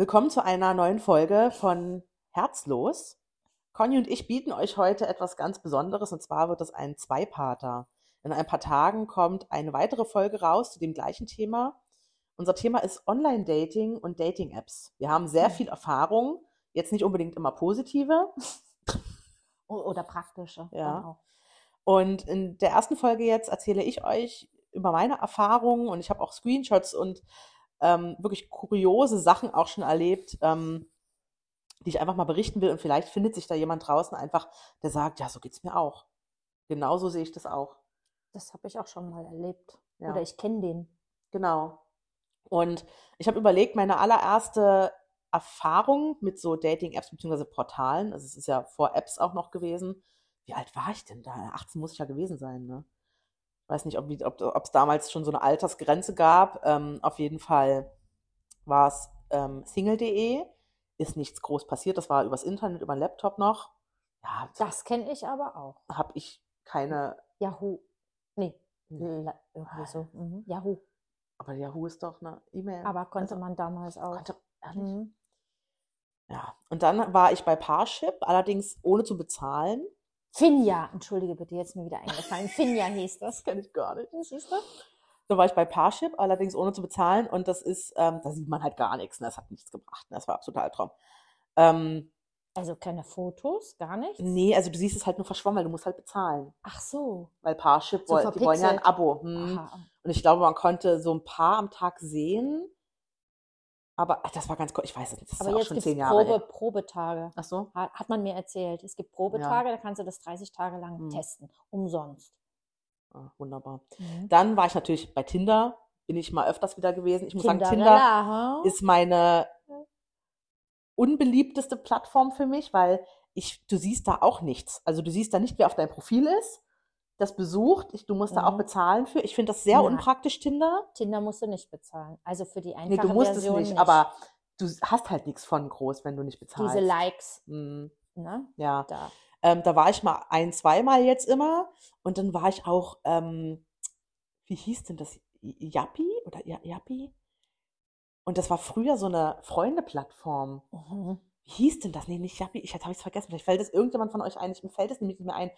Willkommen zu einer neuen Folge von Herzlos. Conny und ich bieten euch heute etwas ganz Besonderes und zwar wird es ein Zweiparter. In ein paar Tagen kommt eine weitere Folge raus zu dem gleichen Thema. Unser Thema ist Online-Dating und Dating-Apps. Wir haben sehr viel Erfahrung, jetzt nicht unbedingt immer positive. Oder praktische. Ja. Genau. Und in der ersten Folge jetzt erzähle ich euch über meine Erfahrungen und ich habe auch Screenshots und ähm, wirklich kuriose Sachen auch schon erlebt, ähm, die ich einfach mal berichten will. Und vielleicht findet sich da jemand draußen einfach, der sagt, ja, so geht's mir auch. Genauso sehe ich das auch. Das habe ich auch schon mal erlebt. Ja. Oder ich kenne den. Genau. Und ich habe überlegt, meine allererste Erfahrung mit so Dating-Apps bzw. Portalen, also es ist ja vor Apps auch noch gewesen. Wie alt war ich denn da? 18 muss ich ja gewesen sein, ne? Ich weiß nicht, ob es ob, damals schon so eine Altersgrenze gab. Ähm, auf jeden Fall war es ähm, single.de. Ist nichts groß passiert. Das war übers Internet, über den Laptop noch. Ja, Das kenne ich aber auch. habe ich keine. Yahoo. Nee, Nee. La- irgendwie so. Mhm. Yahoo. Aber Yahoo ist doch eine E-Mail. Aber konnte Also, man damals auch. konnte, ehrlich? Mhm. Ja, und dann war ich bei Parship, allerdings ohne zu bezahlen. Finja, entschuldige bitte, jetzt mir wieder eingefallen. Finja hieß das. Kenne ich gar nicht. Siehst du? Da war ich bei Parship, allerdings ohne zu bezahlen. Und das ist, ähm, da sieht man halt gar nichts. Ne? Das hat nichts gebracht. Ne? Das war absoluter Albtraum. Ähm, Also keine Fotos, gar nichts? nee, also du siehst es halt nur verschwommen, weil du musst halt bezahlen. Ach so. Weil Parship, So woll, die wollen ja ein. Abo. Hm. Und ich glaube, man konnte so ein paar am Tag sehen. Aber ach, das war ganz cool. Ich weiß es nicht. Das ist Aber ja auch jetzt schon gibt zehn es Jahre Probe, her. Probetage. Ach so? Hat, hat man mir erzählt. Es gibt Probetage, da kannst du das 30 Tage lang Hm. testen. Umsonst. Ah, wunderbar. Mhm. Dann war ich natürlich bei Tinder. Bin ich mal öfters wieder gewesen. Ich muss sagen, Tinder Tinderella, ha? ist meine unbeliebteste Plattform für mich, weil ich, du siehst da auch nichts. Also du siehst da nicht, wer auf deinem Profil ist, das besucht. Ich, du musst da auch Mhm. bezahlen für. Ich finde das sehr Nein. unpraktisch, Tinder. Tinder musst du nicht bezahlen. Also für die Nee, einfache du musst Version es nicht, aber du hast halt nichts von groß, wenn du nicht bezahlst. diese Likes, Mm, ne? ja. Da. Ähm, da war ich mal ein, zweimal jetzt immer. Und dann war ich auch, ähm, wie hieß denn das? Yappi oder Ja- Yappi? Und das war früher so eine Freunde-Plattform. Mhm. Wie hieß denn das? Nee, nicht Yappi. Ich, jetzt habe ich es vergessen. Vielleicht fällt es irgendjemand von euch ein. Ich, mir fällt es nämlich nicht mehr ein.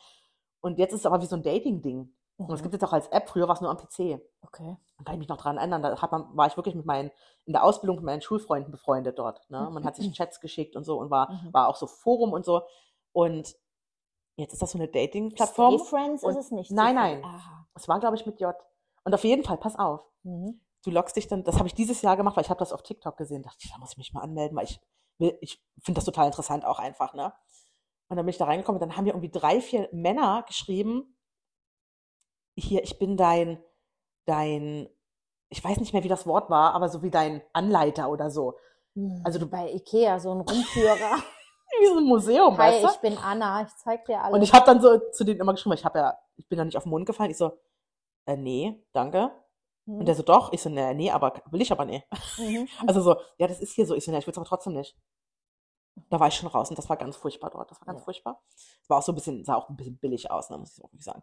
Und jetzt ist es aber wie so ein Dating-Ding. Und es Mhm. gibt es auch als App. Früher war es nur am PC. Okay. Da kann ich mich noch dran erinnern. Da hat man, war ich wirklich mit meinen, in der Ausbildung mit meinen Schulfreunden befreundet dort. Ne? Man hat sich Chats geschickt und so und war, Mhm. war auch so Forum und so. Und jetzt ist das so eine Dating-Plattform. Friends ist es nicht. Nein, nein. Aha. Es war, glaube ich, mit J. Und auf jeden Fall, pass auf. Mhm. Du loggst dich dann, das habe ich dieses Jahr gemacht, weil ich habe das auf TikTok gesehen. dachte ich, da muss ich mich mal anmelden, weil ich will, ich finde das total interessant auch einfach, ne? Und dann bin ich da reingekommen und dann haben mir irgendwie drei, vier Männer geschrieben, hier, ich bin dein, dein, ich weiß nicht mehr, wie das Wort war, aber so wie dein Anleiter oder so. Also du- bei Ikea so ein Rumführer. Wie so ein Museum, Hi, weißt du? ich bin Anna, ich zeig dir alles. Und ich habe dann so zu denen immer geschrieben, ich habe ja, ich bin da nicht auf den Mund gefallen. Ich so, äh, nee, danke. Mhm. Und der so, doch. Ich so, nee, nee, aber will ich aber nicht. Mhm. Also so, ja, das ist hier so. Ich so, ja, ich will es aber trotzdem nicht. Da war ich schon raus und das war ganz furchtbar dort. Das war ganz Ja. furchtbar. Es war auch so ein bisschen, sah auch ein bisschen billig aus, ne, muss ich auch wirklich sagen.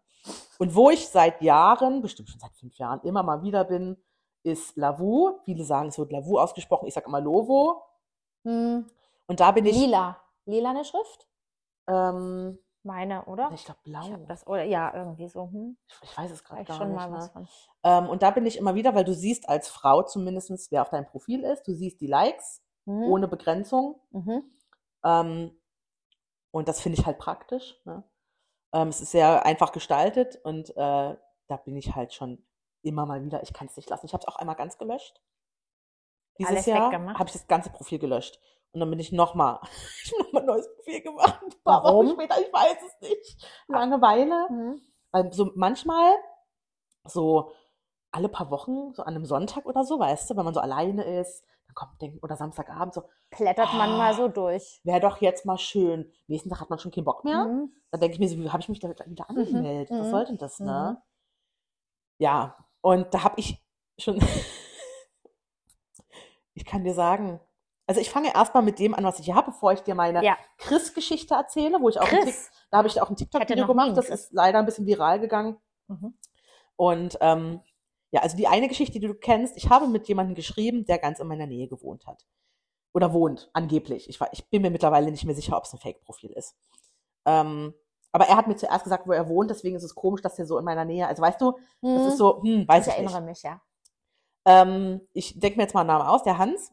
Und wo ich seit Jahren, bestimmt schon seit fünf Jahren, immer mal wieder bin, ist Lavu. Viele sagen, es wird Lavu ausgesprochen. Ich sage immer Lovo. Hm. Und da bin ich, Lila. Lila eine Schrift? ähm, Meine, oder? ich glaube blau. Ich das, oder ja, irgendwie so. Hm. Ich, ich weiß es gerade gar schon nicht. mal ne? was von. Ähm, und da bin ich immer wieder, weil du siehst als Frau zumindest, wer auf deinem Profil ist. Du siehst die Likes Mhm. ohne Begrenzung. Mhm. Ähm, und das finde ich halt praktisch. Ne? Ähm, es ist sehr einfach gestaltet und äh, da bin ich halt schon immer mal wieder. Ich kann es nicht lassen. Ich habe es auch einmal ganz gelöscht. Dieses Alles Jahr habe ich das ganze Profil gelöscht. Und dann bin ich nochmal, ich habe nochmal ein neues Profil gemacht. Ein paar Warum? Wochen später, ich weiß es nicht. Langeweile. Mhm. Weil so manchmal, so alle paar Wochen, so an einem Sonntag oder so, weißt du, wenn man so alleine ist, dann kommt, denk, oder Samstagabend so, Blättert man Ah. mal so durch. wäre doch jetzt mal schön. Nächsten Tag hat man schon keinen Bock mehr. Mhm. Dann denke ich mir so, wie habe ich mich da wieder angemeldet? Was mhm, soll denn das, ne? mhm. Ja, und da habe ich schon, ich kann dir sagen, also ich fange erstmal mit dem an, was ich hier habe, bevor ich dir meine Ja. Chris-Geschichte erzähle, wo ich auch Chris. da habe ich auch ein TikTok-Video gemacht, das ist leider ein bisschen viral gegangen. Mhm. Und ähm, ja, also die eine Geschichte, die du kennst, ich habe mit jemandem geschrieben, der ganz in meiner Nähe gewohnt hat. Oder wohnt, angeblich. Ich, war, ich bin mir mittlerweile nicht mehr sicher, ob es ein Fake-Profil ist. Ähm, aber er hat mir zuerst gesagt, wo er wohnt, deswegen ist es komisch, dass er so in meiner Nähe, also weißt du, das ist so, hm, weiß ich ich nicht. erinnere mich, ja. Ähm, ich denke mir jetzt mal einen Namen aus, der Hans.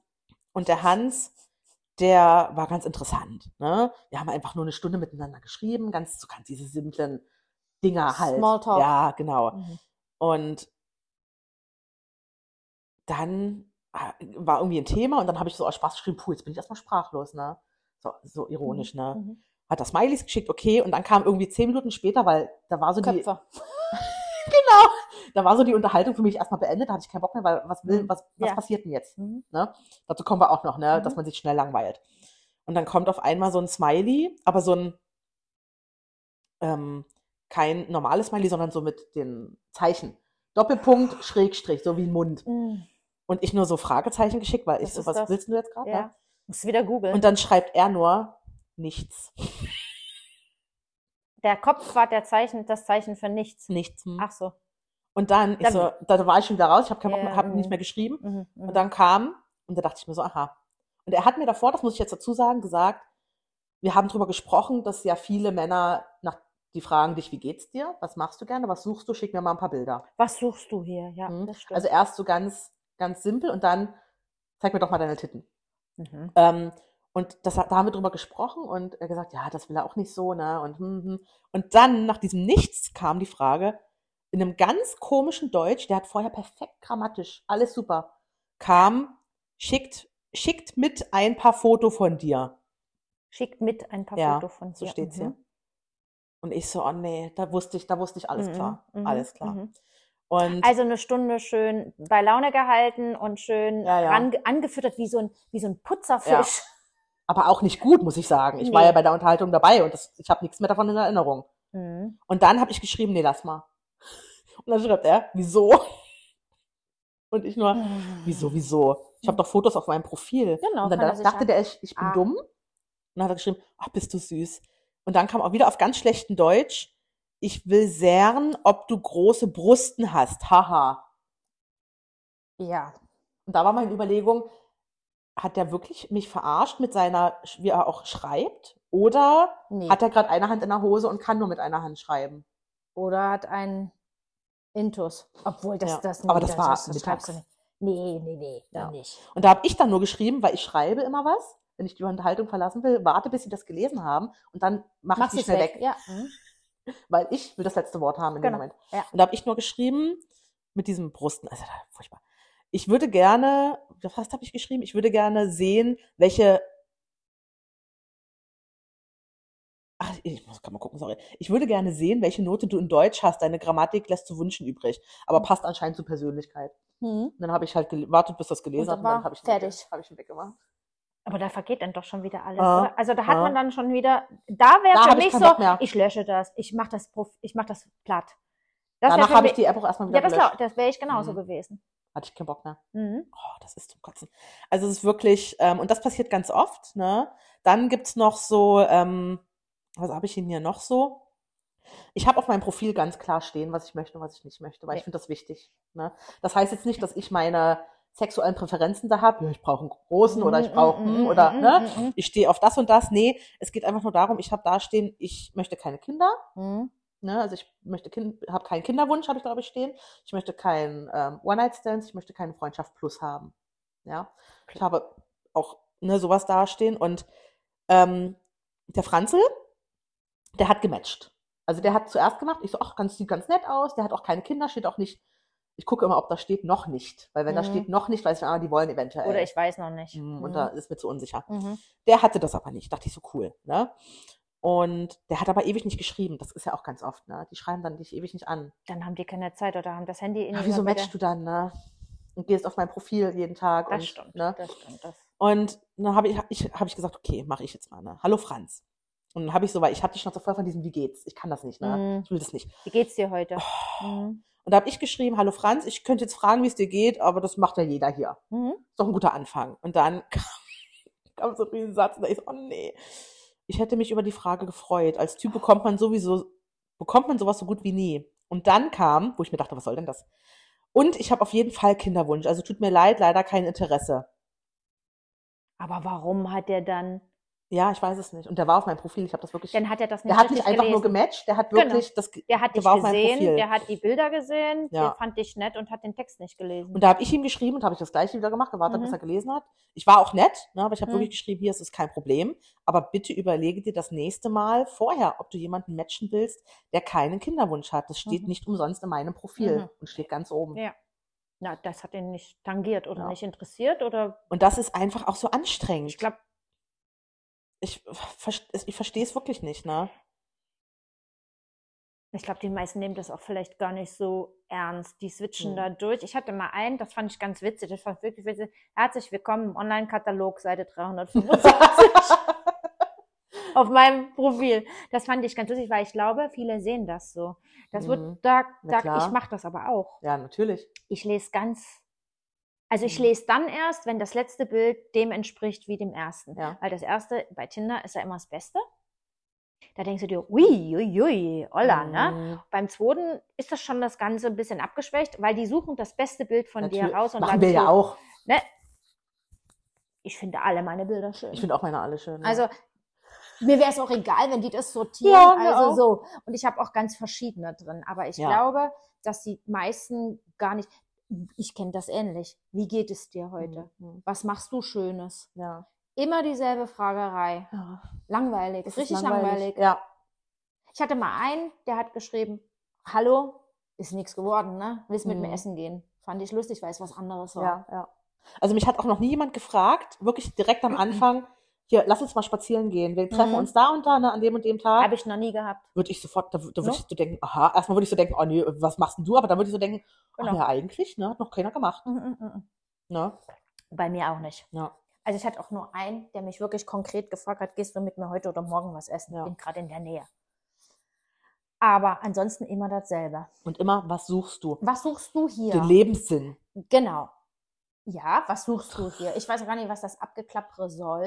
Und der Hans, der war ganz interessant. Ne? Wir haben einfach nur eine Stunde miteinander geschrieben, ganz so ganz diese simplen Dinger halt. Smalltalk. Ja, genau. Mhm. Und dann war irgendwie ein Thema und dann habe ich so aus Spaß geschrieben, puh, jetzt bin ich erstmal sprachlos, ne? So, so ironisch, ne? Mhm. Hat das Smileys geschickt, okay, und dann kam irgendwie zehn Minuten später, weil da war so die, Köpfe. genau, da war so die Unterhaltung für mich erstmal beendet, da hatte ich keinen Bock mehr, weil was will, Mhm. was, was Ja. passiert denn jetzt? Mhm. Ne? Dazu kommen wir auch noch, ne? Mhm. dass man sich schnell langweilt. Und dann kommt auf einmal so ein Smiley, aber so ein ähm, kein normales Smiley, sondern so mit den Zeichen. Doppelpunkt, Schrägstrich, so wie ein Mund. Mhm. Und ich nur so Fragezeichen geschickt, weil ich Was so, ist was das? willst du jetzt gerade? Ja. Muss wieder googeln. Und dann schreibt er nur nichts. Der Kopf war der Zeichen, das Zeichen für nichts. Nichts. hm. Ach so. Und dann, ich Dann- so, da war ich schon wieder raus, ich habe keinen Bock Ja, mehr, habe mhm. nicht mehr geschrieben. Mhm. Mhm. Und dann kam, und da dachte ich mir so, aha. Und er hat mir davor, das muss ich jetzt dazu sagen, gesagt, wir haben drüber gesprochen, dass ja viele Männer nach, die fragen dich, wie geht's dir? Was machst du gerne? Was suchst du? Schick mir mal ein paar Bilder. Was suchst du hier? Ja, Mhm. das stimmt. Also erst so ganz, ganz simpel und dann zeig mir doch mal deine Titten. mhm. Ähm, und das, hat- da haben wir drüber gesprochen und er gesagt, ja, das will er auch nicht so, ne? Und, hm, hm. und dann, nach diesem Nichts, kam die Frage, in einem ganz komischen Deutsch, der hat vorher perfekt grammatisch, alles super, kam, schickt, schickt mit ein paar Foto von dir. Schickt mit ein paar Ja, Fotos von dir. So steht's Mhm. hier. Und ich so, oh nee, da wusste ich, da wusste ich alles Mhm, klar. mhm, Alles klar. Mhm. Und Also eine Stunde schön bei Laune gehalten und schön Ja, ja. ran, angefüttert wie so ein, wie so ein Putzerfisch. aber auch nicht gut, muss ich sagen. Ich war Nee. ja bei der Unterhaltung dabei und das, ich habe nichts mehr davon in Erinnerung. Mhm. Und dann habe ich geschrieben, nee, lass mal. Und dann schreibt er, wieso? Und ich nur, wieso, wieso? Ich habe doch Fotos auf meinem Profil. Genau, und dann sich dachte ja- der, ich, ich bin Ah. dumm. Und dann hat er geschrieben, ach, bist du süß. Und dann kam auch wieder auf ganz schlechten Deutsch, ich will sehen, ob du große Brusten hast. Haha. Ja. Und da war meine Überlegung, hat der wirklich mich verarscht mit seiner, wie er auch schreibt? Oder Nee. hat er gerade eine Hand in der Hose und kann nur mit einer Hand schreiben? Oder hat ein Intus. Obwohl das, Ja, das aber das war das, du nicht. Nee, nee, nee, dann Ja. nicht. Und da habe ich dann nur geschrieben, weil ich schreibe immer was, wenn ich die Unterhaltung verlassen will, warte, bis sie das gelesen haben und dann mache ich du's schnell weg, Ja. Mhm. Weil ich will das letzte Wort haben in Genau, dem Moment. ja. Und da habe ich nur geschrieben mit diesem Brusten, also furchtbar. Ich würde gerne, was habe ich geschrieben? Ich würde gerne sehen, welche Ach, ich muss gerade mal gucken, sorry. Ich würde gerne sehen, welche Note du in Deutsch hast. Deine Grammatik lässt zu wünschen übrig, aber passt anscheinend zur Persönlichkeit. Mhm. Und dann habe ich halt gewartet, bis das gelesen hat und dann habe ich fertig. habe ich ihn weggemacht. Aber da vergeht dann doch schon wieder alles, oder? Also da hat ah. man dann schon wieder, da wäre für ich mich so, mehr. ich lösche das, ich mach das, ich mach das platt. Das Danach habe ich die App auch erstmal wieder Ja, das, gelöscht. das wäre ich genauso Mhm. gewesen. Hatte ich keinen Bock mehr. Mhm. Oh, das ist zum Kotzen. Also es ist wirklich, ähm, und das passiert ganz oft, ne? Dann gibt's noch so, ähm, was habe ich denn hier noch so? Ich habe auf meinem Profil ganz klar stehen, was ich möchte und was ich nicht möchte, weil Ja. ich finde das wichtig. Ne? Das heißt jetzt nicht, dass ich meine sexuellen Präferenzen da habe. Ja, ich brauche einen großen oder ich brauche Mhm, einen mhm, oder mhm, ne? Ich stehe auf das und das. Nee, es geht einfach nur darum, ich habe da stehen, ich möchte keine Kinder. Mhm. Ne? Also ich möchte kind, habe keinen Kinderwunsch, habe ich glaube ich stehen. Ich möchte keinen ähm, One-Night-Stands, ich möchte keine Freundschaft plus haben. Ja, ich habe auch ne, sowas dastehen und ähm, der Franzl, der hat gematcht. Also der hat zuerst gemacht, ich so, ach, ganz, sieht ganz nett aus, der hat auch keine Kinder, steht auch nicht. Ich gucke immer, ob da steht noch nicht, weil wenn da Mhm. steht noch nicht, weiß ich, ah, die wollen eventuell. Oder ich weiß noch nicht. Mm, Mhm. Und da ist mir zu unsicher. Mhm. Der hatte das aber nicht. Dachte ich so cool, ne? Und der hat aber ewig nicht geschrieben. Das ist ja auch ganz oft, ne? Die schreiben dann dich ewig nicht an. Dann haben die keine Zeit oder haben das Handy in ihrer wieso matchst du dann, ne? Und gehst auf mein Profil jeden Tag. Das und, stimmt, Ne? das stimmt. Das. Und dann habe ich, ich, hab ich gesagt, okay, mache ich jetzt mal, ne? Hallo Franz. Und dann habe ich so, weil ich hatte die Schnauze voll von diesem, wie geht's? Ich kann das nicht, ne? Mhm. Ich will das nicht. Wie geht's dir heute? Oh. Mhm. Und da habe ich geschrieben, hallo Franz, ich könnte jetzt fragen, wie es dir geht, aber das macht ja jeder hier. Mhm. Ist doch ein guter Anfang. Und dann kam, kam so ein Riesensatz und da ich so, oh nee. Ich hätte mich über die Frage gefreut. Als Typ bekommt man sowieso, bekommt man sowas so gut wie nie. Und dann kam, wo ich mir dachte, was soll denn das? Und ich habe auf jeden Fall Kinderwunsch. Also tut mir leid, leider kein Interesse. Aber warum hat der dann, Ja, ich weiß es nicht. Und der war auf meinem Profil. Ich habe das wirklich. dann hat er das nicht der hat nicht einfach nur gelesen. gematcht, der hat Genau. wirklich das. ge- Der hat der dich meinem gesehen, der hat die Bilder gesehen, Ja. der fand dich nett und hat den Text nicht gelesen. Und da habe ich ihm geschrieben und habe ich das gleiche wieder gemacht, gewartet, Mhm. bis er gelesen hat. Ich war auch nett, ne, aber ich habe Mhm. wirklich geschrieben, hier ist es kein Problem. Aber bitte überlege dir das nächste Mal vorher, ob du jemanden matchen willst, der keinen Kinderwunsch hat. Das steht Mhm. nicht umsonst in meinem Profil Mhm. und steht ganz oben. Ja. Na, das hat ihn nicht tangiert oder Ja. nicht interessiert oder Und das ist einfach auch so anstrengend. ich glaube, ich, ich verstehe es wirklich nicht, ne? ich glaube, die meisten nehmen das auch vielleicht gar nicht so ernst. Die switchen Mhm. da durch. Ich hatte mal einen, das fand ich ganz witzig, das fand ich wirklich witzig. Herzlich willkommen im Online-Katalog, Seite 375 auf meinem Profil. Das fand ich ganz lustig, weil ich glaube, viele sehen das so. Das Mhm. wird, da, da ich mache das aber auch. Ja, natürlich. Ich lese ganz, also ich Mhm. lese dann erst, wenn das letzte Bild dem entspricht wie dem ersten. Ja. Weil das erste bei Tinder ist ja immer das Beste. Da denkst du dir, ui, ui, ui, holla, ne? Mhm. Beim zweiten ist das schon das Ganze ein bisschen abgeschwächt, weil die suchen das beste Bild von dir Natürlich. raus und Machen wir ja auch. Ne? Ich finde alle meine Bilder schön. Ich finde auch meine alle schön. ja. also mir wäre es auch egal, wenn die das sortieren. Ja, also auch. so. Und ich habe auch ganz verschiedene drin. Aber ich Ja. glaube, dass die meisten gar nicht. Ich kenne das ähnlich. Wie geht es dir heute? Mhm. Was machst du Schönes? Ja. Immer dieselbe Fragerei. ja. Langweilig. Ist richtig langweilig. Ja. Ich hatte mal einen, der hat geschrieben, hallo, ist nichts geworden, ne? Willst mit mir Mhm. essen gehen? Fand ich lustig, weil es was anderes war. Ja, ja. Also mich hat auch noch nie jemand gefragt, wirklich direkt am Anfang, hier, lass uns mal spazieren gehen. Wir treffen Mhm. uns da und da, ne, an dem und dem Tag. Habe ich noch nie gehabt. Würde ich sofort, da, da würde No? ich so denken, aha, erstmal würde ich so denken, oh nee, was machst denn du? Aber dann würde ich so denken, ach Genau. ja, eigentlich, ne, hat noch keiner gemacht. Mm, mm, mm. Ne? Bei mir auch nicht. Ja. Also ich hatte auch nur einen, der mich wirklich konkret gefragt hat, gehst du mit mir heute oder morgen was essen? Ja. Bin gerade in der Nähe. Aber ansonsten immer dasselbe. Und immer, was suchst du? Was suchst du hier? Den Lebenssinn. Genau. Ja, was suchst du hier? Ich weiß gar nicht, was das Abgeklappere soll.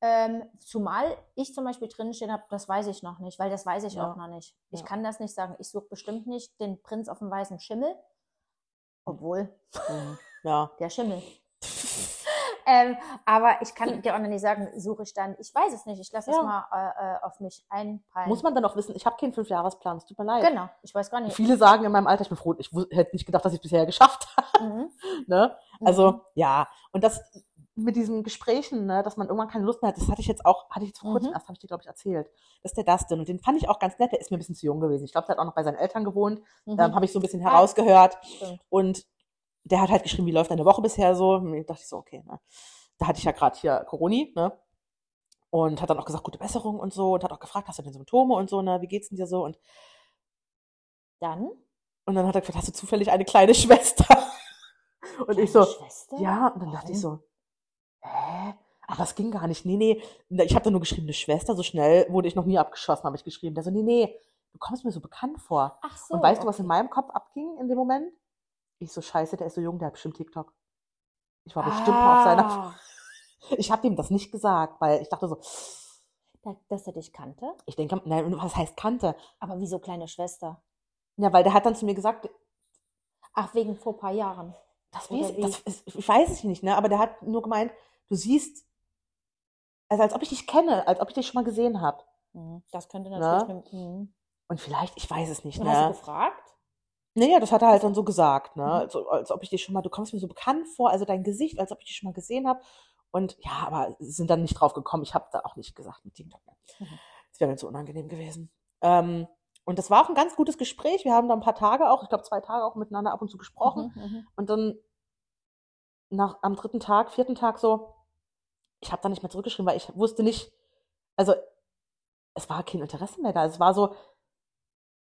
Ähm, zumal ich zum Beispiel drin stehen habe, das weiß ich noch nicht, weil das weiß ich Ja. auch noch nicht. Ich Ja. kann das nicht sagen. Ich suche bestimmt nicht den Prinz auf dem weißen Schimmel. Obwohl, Mhm. Ja. der Schimmel. ähm, aber ich kann dir auch noch nicht sagen, suche ich dann, ich weiß es nicht. Ich lasse es Ja. mal äh, äh, auf mich einprallen. Muss man dann auch wissen, ich habe keinen Fünfjahresplan, es tut mir leid. Genau, ich weiß gar nicht. Viele sagen in meinem Alter, ich bin froh, ich hätte nicht gedacht, dass ich es bisher geschafft habe. Mhm. Ne? Also, Mhm. ja. Und das mit diesen Gesprächen, ne, dass man irgendwann keine Lust mehr hat, das hatte ich jetzt auch, hatte ich jetzt vor kurzem Mhm. erst, habe ich dir, glaube ich, erzählt. Das ist der Dustin. Und den fand ich auch ganz nett. Der ist mir ein bisschen zu jung gewesen. Ich glaube, der hat auch noch bei seinen Eltern gewohnt. Mhm. Ähm, habe ich so ein bisschen Ah. herausgehört. Stimmt. Und der hat halt geschrieben, wie läuft deine Woche bisher so? Und ich dachte ich so, okay, ne? Da hatte ich ja gerade hier Coroni, ne? Und hat dann auch gesagt, gute Besserung und so. Und hat auch gefragt, hast du denn Symptome und so, ne? Wie geht's denn dir so? Und, Dann? und dann hat er gefragt, hast du zufällig eine kleine Schwester? Und ich so, Schwester? ja, und dann dachte ich so, hä? Aber es ging gar nicht. Nee, nee. Ich habe da nur geschrieben, eine Schwester. So schnell wurde ich noch nie abgeschossen, habe ich geschrieben. Der so, nee, nee, du kommst mir so bekannt vor. Ach so. und weißt du, was in okay. meinem Kopf abging in dem Moment? Ich so, scheiße, der ist so jung, der hat bestimmt TikTok. Ich war bestimmt mal auf seiner. Ah, Ich habe ihm das nicht gesagt, weil ich dachte so, da- Dass er dich kannte? ich denke, nein, was heißt Kante? Aber wieso kleine Schwester? Ja, weil der hat dann zu mir gesagt, Ach, wegen vor ein paar Jahren. das, weiß, das ist, ich weiß es nicht, ne? Aber der hat nur gemeint, du siehst, also als ob ich dich kenne, als ob ich dich schon mal gesehen habe. Mhm. Das könnte Na? natürlich. Ne? Und vielleicht, ich weiß es nicht, Und hast du ne? gefragt? Naja, das hat er halt dann so gesagt, ne? Mhm. Also, als ob ich dich schon mal, du kommst mir so bekannt vor, also dein Gesicht, als ob ich dich schon mal gesehen habe. Und ja, aber sind dann nicht drauf gekommen. Ich habe da auch nicht gesagt mit TikTok. Ne? Mhm. Das wäre mir zu unangenehm gewesen. Ähm, und das war auch ein ganz gutes Gespräch. Wir haben da ein paar Tage auch, ich glaube zwei Tage auch miteinander ab und zu gesprochen. Mhm, mhm. Und dann nach, am dritten Tag, vierten Tag so, ich habe da nicht mehr zurückgeschrieben, weil ich wusste nicht, also es war kein Interesse mehr da. Es war so,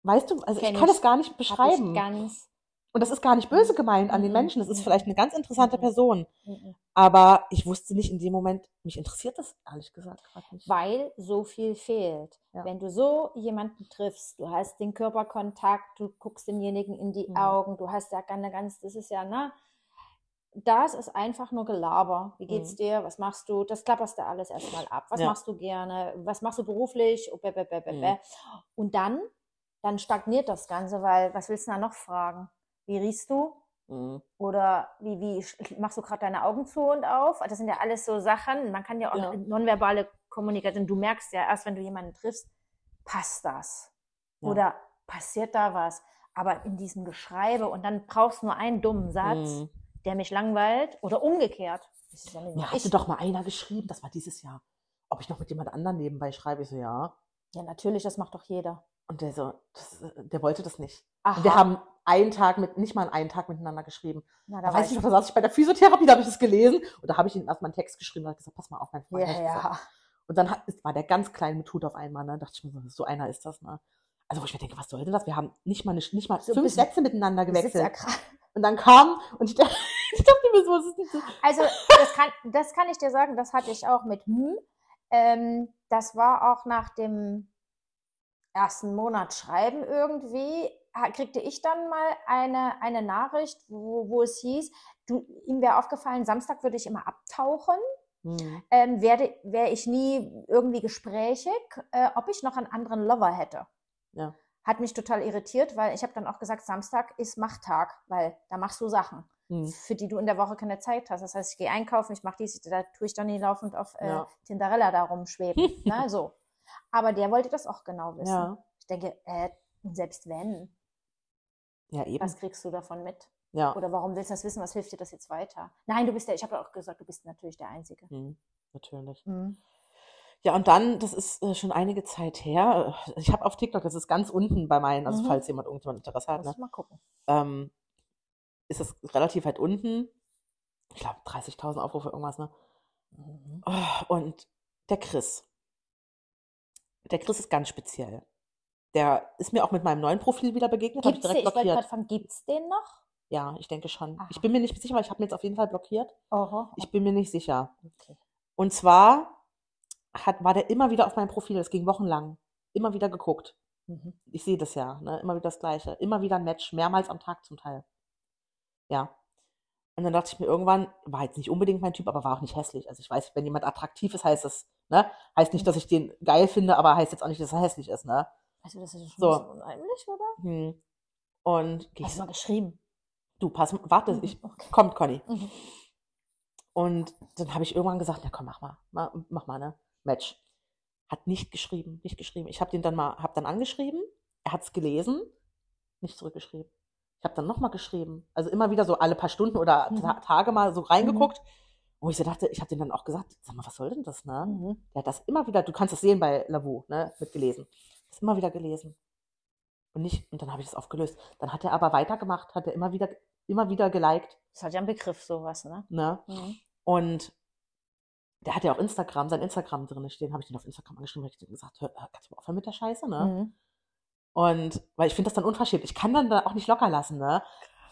weißt du, also Kenn ich kann ich. das gar nicht beschreiben. Ganz. Und das ist gar nicht böse gemeint an den Mhm. Menschen. Das ist Mhm. vielleicht eine ganz interessante Mhm. Person. Mhm. Aber ich wusste nicht in dem Moment, mich interessiert das ehrlich gesagt gerade nicht. Weil so viel fehlt. Ja. Wenn du so jemanden triffst, du hast den Körperkontakt, du guckst demjenigen in die Mhm. Augen, du hast ja eine ganz, das ist ja, ne? Das ist einfach nur Gelaber. Wie geht's Mhm. dir? Was machst du? Das klapperst du alles erstmal ab. Was Ja. machst du gerne? Was machst du beruflich? Oh, Mhm. Und dann, dann stagniert das Ganze, weil was willst du da noch fragen? Wie riechst du? Mhm. Oder wie, wie machst du gerade deine Augen zu und auf? Das sind ja alles so Sachen. Man kann ja auch Ja. nonverbale Kommunikation. Du merkst ja erst, wenn du jemanden triffst, passt das? Ja. Oder passiert da was? Aber in diesem Geschreibe und dann brauchst du nur einen dummen Satz, Mhm. Der mich langweilt oder umgekehrt. Das ist ja nicht Mir nur hatte doch mal einer geschrieben, das war dieses Jahr, ob ich noch mit jemand anderem nebenbei schreibe. Ich so, ja. Ja, natürlich, das macht doch jeder. Und der so, das, äh, der wollte das nicht. Wir haben einen Tag mit, nicht mal einen Tag miteinander geschrieben. Na, Da da weiß ich noch, da saß ich bei der Physiotherapie, da habe ich das gelesen und da habe ich ihm erstmal einen Text geschrieben und habe gesagt, pass mal auf, mein Freund. Ja, ja. Und dann hat, war der ganz klein mit Hut auf einmal, ne? dachte ich mir so, so einer ist das, ne? Also wo ich mir denke, was soll denn das? Wir haben nicht mal, eine, nicht mal So fünf Sätze miteinander ist ja gewechselt. krass. Und dann kam und ich dachte, ich dachte mir so, was ist denn so? Also, das kann, das kann ich dir sagen, das hatte ich auch mit hm. Ähm, das war auch nach dem ersten Monat Schreiben irgendwie, kriegte ich dann mal eine, eine Nachricht, wo, wo es hieß, du, ihm wäre aufgefallen, Samstag würde ich immer abtauchen, Hm. ähm, werde wäre ich nie irgendwie gesprächig, äh, ob ich noch einen anderen Lover hätte. Ja. Hat mich total irritiert, weil ich habe dann auch gesagt, Samstag ist Machttag, weil da machst du Sachen Hm. für die du in der Woche keine Zeit hast. Das heißt, ich gehe einkaufen, ich mache dies, da tue ich dann nie laufend auf äh, Ja. Tinderella da rumschweben. ne, so. Aber der wollte das auch genau wissen. Ja. Ich denke, äh, selbst wenn, Ja, eben. was kriegst du davon mit? Ja. Oder warum willst du das wissen? Was hilft dir das jetzt weiter? Nein, du bist der, ich habe auch gesagt, du bist natürlich der Einzige. Hm. Natürlich. Mhm. Ja, und dann, das ist äh, schon einige Zeit her, ich habe auf TikTok, das ist ganz unten bei meinen, also Mhm. falls jemand irgendjemand Interesse hat, Muss ne, mal gucken. ähm, ist es relativ weit unten. Ich glaube 30.000 Aufrufe, irgendwas, ne? Mhm. Oh, und der Chris. Der Chris ist ganz speziell. Der ist mir auch mit meinem neuen Profil wieder begegnet, habe ich direkt ich wollte blockiert. fragen, gibt's den noch? Ja, ich denke schon. Aha. Ich bin mir nicht sicher, aber ich habe ihn jetzt auf jeden Fall blockiert. Oho. Ich bin mir nicht sicher. okay. Und zwar hat, war der immer wieder auf meinem Profil, das ging wochenlang, immer wieder geguckt. Mhm. Ich sehe das ja, ne? immer wieder das Gleiche. Immer wieder ein Match, mehrmals am Tag zum Teil. Ja. Und dann dachte ich mir irgendwann, war jetzt nicht unbedingt mein Typ, aber war auch nicht hässlich. Also ich weiß, wenn jemand attraktiv ist, heißt das, ne? Heißt nicht, dass ich den geil finde, aber heißt jetzt auch nicht, dass er hässlich ist, ne? Also das ist schon So. ein bisschen unheimlich, oder? Hm. Und Hast du mal geschrieben? du, pass, warte, Mhm, ich, okay. kommt, Conny. Mhm. Und dann habe ich irgendwann gesagt, ja komm, mach mal, mach, mach mal, ne? Match. Hat nicht geschrieben, nicht geschrieben. Ich habe den dann mal, habe dann angeschrieben, er hat es gelesen, nicht zurückgeschrieben. Ich habe dann nochmal geschrieben. Also immer wieder so alle paar Stunden oder Mhm. Ta Tage mal so reingeguckt. Wo ich so dachte, ich habe den dann auch gesagt, sag mal, was soll denn das, ne? Mhm. Der hat das immer wieder, du kannst es sehen bei Lavu, ne? Mit gelesen. Das immer wieder gelesen. Und nicht, und dann habe ich das aufgelöst. Dann hat er aber weitergemacht, hat er immer wieder, immer wieder geliked, Das hat ja einen Begriff, sowas, ne? ne? Mhm. Und der hat ja auch Instagram, sein Instagram drin stehen, habe ich den auf Instagram angeschrieben, habe ich gesagt, hör, kannst du mal aufhören mit der Scheiße, ne? Mhm. Und weil ich finde das dann unverschämt. Ich kann dann da auch nicht locker lassen, ne?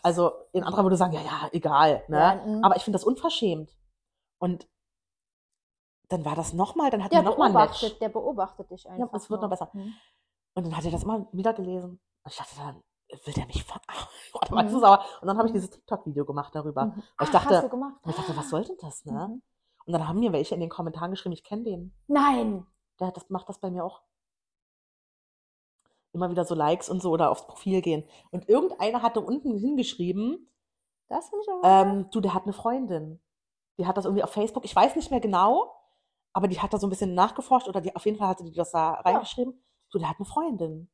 Also in anderer würde sagen, ja, ja, egal, ne? Ja, mhm. Aber ich finde das unverschämt. Und dann war das nochmal, dann Der wir nochmal ein Match. der beobachtet dich einfach. es wird noch besser. Mhm. Und dann hat er das immer wieder gelesen. Und ich dachte dann, will der mich verarschen? Oh, Mhm. so sauer. Und dann habe ich dieses TikTok-Video gemacht darüber. Mhm. Weil ich Ach, dachte- hast du gemacht? Und ich dachte, was soll denn das, ne? Mhm. Und dann haben mir welche in den Kommentaren geschrieben, ich kenne den. Nein. Der hat das, macht das bei mir auch. Immer wieder so Likes und so oder aufs Profil gehen. Und irgendeiner hatte unten hingeschrieben, Das finde ich aber. ähm, du, der hat eine Freundin. Die hat das irgendwie auf Facebook, ich weiß nicht mehr genau, aber die hat da so ein bisschen nachgeforscht oder die, auf jeden Fall hatte die das da reingeschrieben. Du, der hat eine Freundin.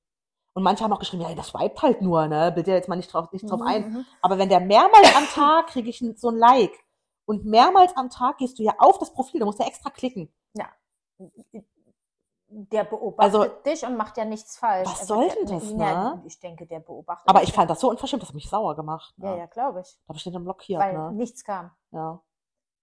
Und manche haben auch geschrieben, ja, das swiped halt nur, ne? Bild ja jetzt mal nicht drauf, nicht drauf Mhm, ein. mhm. Aber wenn der mehrmals am Tag kriege ich so ein Like und mehrmals am Tag gehst du ja auf das Profil, du musst ja extra klicken. Der beobachtet Also, dich und macht ja nichts falsch. was soll denn das, Ja, ne? Ich denke, der beobachtet Aber ich fand das so unverschämt, das hat mich sauer gemacht. Ne? Ja, ja, glaube ich. Da habe ich den blockiert, Weil ne? nichts kam. Ja.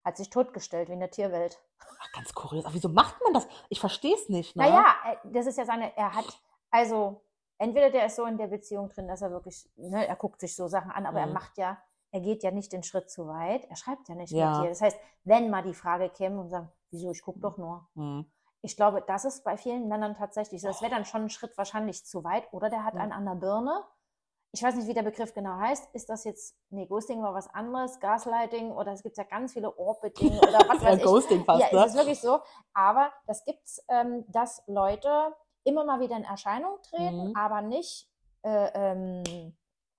Hat sich totgestellt, wie in der Tierwelt. Ach, ganz kurios. Aber wieso macht man das? Ich verstehe es nicht, ne? Naja, äh, das ist ja seine, er hat, also, entweder der ist so in der Beziehung drin, dass er wirklich, ne, er guckt sich so Sachen an, aber er Mhm. macht ja, er geht ja nicht den Schritt zu weit, er schreibt ja nicht Ja. mit dir. Das heißt, wenn mal die Frage käme und sagt, wieso, ich gucke doch nur. Hm. Ich glaube, das ist bei vielen Männern tatsächlich so. Das wäre dann schon ein Schritt wahrscheinlich zu weit. Oder der hat Ja. einen an der Birne. Ich weiß nicht, wie der Begriff genau heißt. Ist das jetzt, nee, Ghosting war was anderes, Gaslighting oder es gibt ja ganz viele Orbiting oder was weiß ich. Ghosting fast, Ja, ne? ist wirklich so. Aber das gibt's, ähm, dass Leute immer mal wieder in Erscheinung treten, Mhm. aber nicht äh, ähm,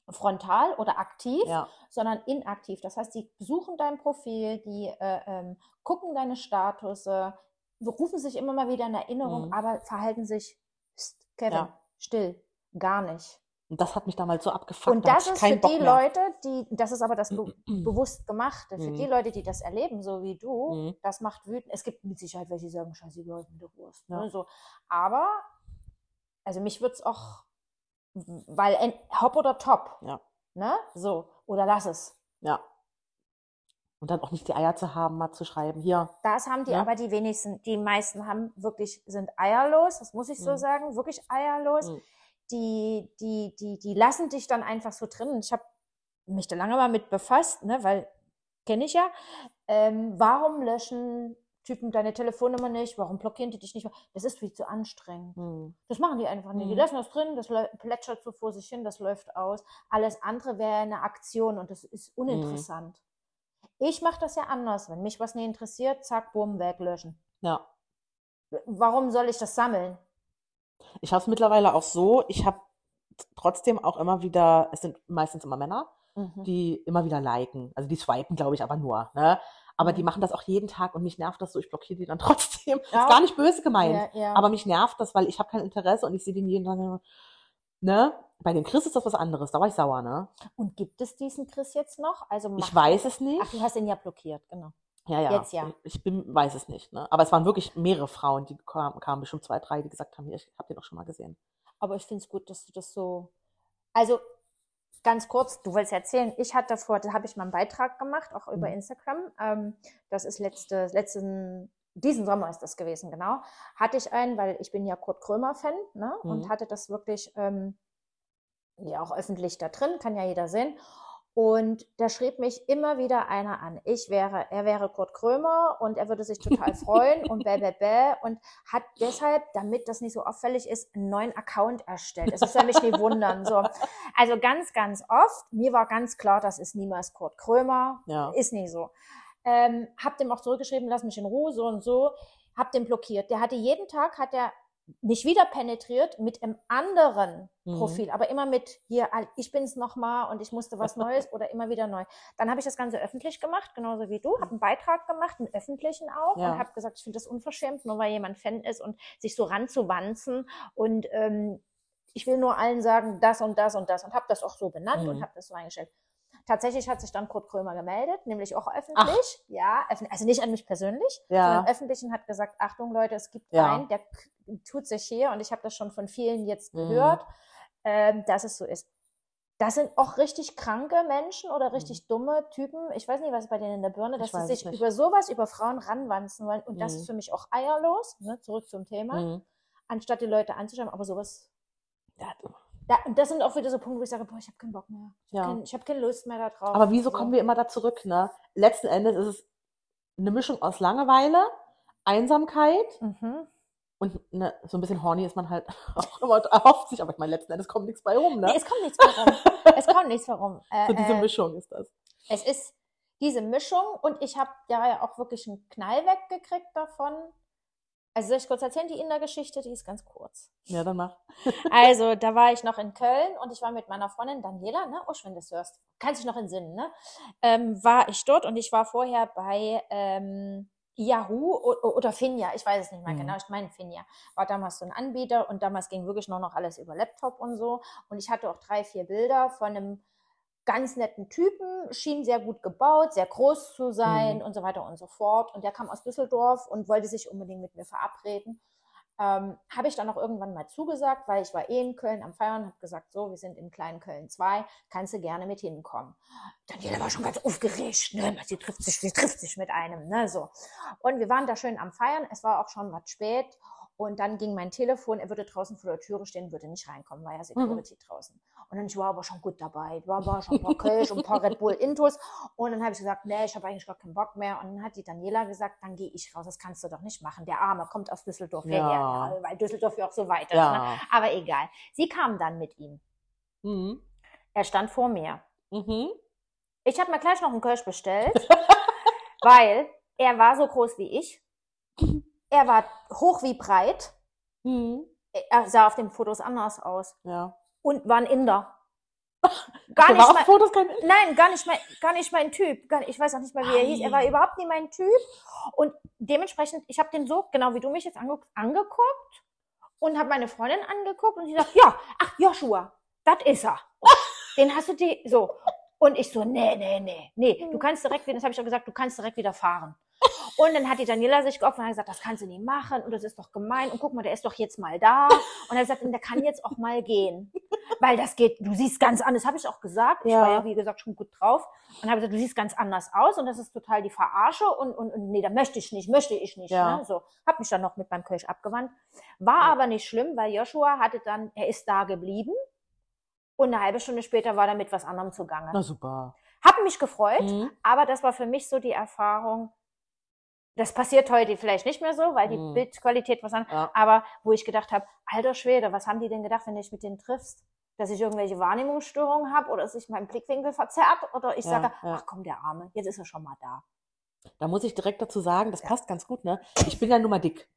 frontal oder aktiv, Ja. sondern inaktiv. Das heißt, die besuchen dein Profil, die äh, ähm, gucken deine Status, äh, rufen sich immer mal wieder in Erinnerung, Mhm. aber verhalten sich, Psst, Kevin, Ja. still, gar nicht. Und das hat mich damals so abgefuckt. Und da das ist für Bock die mehr. Leute, die, das ist aber das be bewusst Gemachte, für Mhm. die Leute, die das erleben, so wie du, Mhm. das macht wütend. Es gibt mit Sicherheit welche, die sagen, scheiße, die Leute mit der Wurst. Ja. Ne, so. Aber, also mich würde es auch, weil hopp oder top. Ja. Ne? So. Oder lass es. Ja. Und dann auch nicht die Eier zu haben, mal zu schreiben, hier, Das haben die Ja. aber die wenigsten, die meisten haben wirklich, sind eierlos, das muss ich so Mhm. sagen, wirklich eierlos. Mhm. Die, die, die, die lassen dich dann einfach so drin. Ich habe mich da lange mal mit befasst, ne, weil kenne ich ja. Ähm, warum löschen Typen deine Telefonnummer nicht? Warum blockieren die dich nicht? Das ist viel zu anstrengend. hm, Das machen die einfach nicht. Die Mhm. lassen das drin, das lä- plätschert so vor sich hin, das läuft aus. Alles andere wäre eine Aktion und das ist Mhm. uninteressant. Ich mache das ja anders. Wenn mich was nicht interessiert, zack, bumm, weglöschen. ja. Warum soll ich das sammeln? Ich habe es mittlerweile auch so, ich habe trotzdem auch immer wieder, es sind meistens immer Männer, Mhm. die immer wieder liken. Also die swipen, glaube ich, aber nur. Ne? Aber die Mhm. machen das auch jeden Tag und mich nervt das so, ich blockiere die dann trotzdem. Ja. Ist gar nicht böse gemeint. Ja, ja. Aber mich nervt das, weil ich habe kein Interesse und ich sehe den jeden Tag. Ne? Bei dem Chris ist das was anderes, da war ich sauer, ne? Und gibt es diesen Chris jetzt noch? Also Ich weiß es nicht. Ach, du hast ihn ja blockiert, genau. Ja, ja. Jetzt ja. Ich bin, weiß es nicht. Ne? Aber es waren wirklich mehrere Frauen, die kamen, kamen bestimmt zwei, drei, die gesagt haben, hier, ich habe den auch schon mal gesehen. Aber ich finde es gut, dass du das so. Also ganz kurz, du wolltest erzählen, ich hatte vor, da habe ich mal einen Beitrag gemacht, auch über Mhm. Instagram. Ähm, das ist letzte, letzten, diesen Sommer ist das gewesen, genau. Hatte ich einen, weil ich bin ja Kurt Krömer-Fan, ne? Und Mhm. hatte das wirklich ähm, ja auch öffentlich da drin, kann ja jeder sehen. Und da schrieb mich immer wieder einer an. Ich wäre, er wäre Kurt Krömer und er würde sich total freuen und bäh, bäh, bäh und hat deshalb, damit das nicht so auffällig ist, einen neuen Account erstellt. Es ist ja mich nicht wundern. So. Also ganz, ganz oft, mir war ganz klar, das ist niemals Kurt Krömer. Ja. Ist nicht so. Ähm, hab dem auch zurückgeschrieben, lass mich in Ruhe, so und so. Hab den blockiert. Der hatte jeden Tag, hat er mich wieder penetriert mit einem anderen Mhm. Profil, aber immer mit hier, ich bin's nochmal und ich musste was Neues oder immer wieder neu. Dann habe ich das Ganze öffentlich gemacht, genauso wie du, habe einen Beitrag gemacht, einen öffentlichen auch Ja. und habe gesagt, ich finde das unverschämt, nur weil jemand Fan ist und sich so ranzuwanzen und ähm, ich will nur allen sagen, das und das und das und habe das auch so benannt und Mhm. habe das so eingestellt. Tatsächlich hat sich dann Kurt Krömer gemeldet, nämlich auch öffentlich. Ja, öffentlich, also nicht an mich persönlich, Ja. sondern öffentlich und hat gesagt, Achtung Leute, es gibt Ja. einen, der tut sich hier und ich habe das schon von vielen jetzt Mhm. gehört, ähm, dass es so ist. Das sind auch richtig kranke Menschen oder richtig dumme Typen. Ich weiß nicht, was bei denen in der Birne, Mhm. Dass sie sich nicht. über sowas, über Frauen ranwanzen wollen. Und das Mhm. ist für mich auch eierlos, ne? zurück zum Thema, Mhm. anstatt die Leute anzuschreiben. Aber sowas, Ja, da, und das sind auch wieder so Punkte, wo ich sage, boah, ich habe keinen Bock mehr. Ich Ja. habe kein, hab keine Lust mehr darauf. Aber wieso So. kommen wir immer da zurück, ne? Letzten Endes ist es eine Mischung aus Langeweile, Einsamkeit Mhm. und ne, so ein bisschen horny ist man halt auch immer erhofft sich, aber ich meine, letzten Endes kommt nichts bei rum, ne? Nee, es kommt nichts mehr rum. es kommt nichts mehr rum. Äh, so diese äh, Mischung ist das. Es ist diese Mischung und ich habe da ja auch wirklich einen Knall weggekriegt davon. Also soll ich kurz erzählen, die Innergeschichte, die ist ganz kurz. Ja, dann mach. Also, da war ich noch in Köln und ich war mit meiner Freundin Daniela, ne? Usch, wenn du das hörst, kannst dich noch entsinnen, ne? Ähm, war ich dort und ich war vorher bei ähm, Yahoo oder Finja, ich weiß es nicht mehr Mhm. genau, ich meine Finja. War damals so ein Anbieter und damals ging wirklich nur noch alles über Laptop und so. Und ich hatte auch drei, vier Bilder von einem ganz netten Typen, schien sehr gut gebaut, sehr groß zu sein Mhm. und so weiter und so fort. Und der kam aus Düsseldorf und wollte sich unbedingt mit mir verabreden. Ähm, habe ich dann auch irgendwann mal zugesagt, weil ich war eh in Köln am Feiern und habe gesagt, so, wir sind in kleinen Köln 2, kannst du gerne mit hinkommen. Daniela war schon ganz aufgeregt, ne? sie trifft sich, sie trifft sich mit einem, ne, so. Und wir waren da schön am Feiern, es war auch schon was spät und dann ging mein Telefon, er würde draußen vor der Türe stehen, würde nicht reinkommen, war ja Security draußen. Und dann ich war aber schon gut dabei, war, war schon ein paar Kölsch und ein paar Red Bull Intus und dann habe ich gesagt, nee, ich habe eigentlich gar keinen Bock mehr und dann hat die Daniela gesagt, dann gehe ich raus, das kannst du doch nicht machen, der Arme kommt aus Düsseldorf Ja. hierher, weil Düsseldorf ja auch so weit ist, ne? Ja. aber egal. Sie kam dann mit ihm, Mhm. er stand vor mir. Mhm. Ich habe mir gleich noch einen Kölsch bestellt, weil er war so groß wie ich. Er war hoch wie breit. Mhm. Er sah auf den Fotos anders aus. Ja. Und war ein Inder. Gar Der nicht mal, Fotos kein Nein, gar nicht mein, gar nicht mein Typ. Gar, ich weiß auch nicht mehr, wie er hieß. Er war überhaupt nie mein Typ. Und dementsprechend, ich habe den so, genau wie du mich jetzt ange angeguckt und habe meine Freundin angeguckt und sie sagt, ja, ach, Joshua, das ist er. Den hast du die, so. Und ich so, nee, nee, nee, nee, du kannst direkt wieder, das habe ich schon gesagt, du kannst direkt wieder fahren. Und dann hat die Daniela sich geopfert und hat gesagt, das kannst du nicht machen und das ist doch gemein und guck mal, der ist doch jetzt mal da. Und er gesagt, der kann jetzt auch mal gehen. Weil das geht, du siehst ganz anders, habe ich auch gesagt. Ich Ja. war ja, wie gesagt, schon gut drauf. Und habe gesagt, du siehst ganz anders aus und das ist total die Verarsche und, und, und nee, da möchte ich nicht, möchte ich nicht. Ja. Ne? So, habe mich dann noch mit meinem Kölsch abgewandt. War aber nicht schlimm, weil Joshua hatte dann, er ist da geblieben und eine halbe Stunde später war er mit was anderem zugange. Na super. Hab mich gefreut, Mhm. aber das war für mich so die Erfahrung, das passiert heute vielleicht nicht mehr so, weil die Mhm. Bildqualität was an, Ja. aber wo ich gedacht habe, alter Schwede, was haben die denn gedacht, wenn du dich mit denen triffst? Dass ich irgendwelche Wahrnehmungsstörungen habe oder dass sich mein Blickwinkel verzerrt oder ich Ja, sage, ja. ach komm, der Arme, jetzt ist er schon mal da. Da muss ich direkt dazu sagen, das passt ganz gut, ne? Ich bin ja nun mal dick.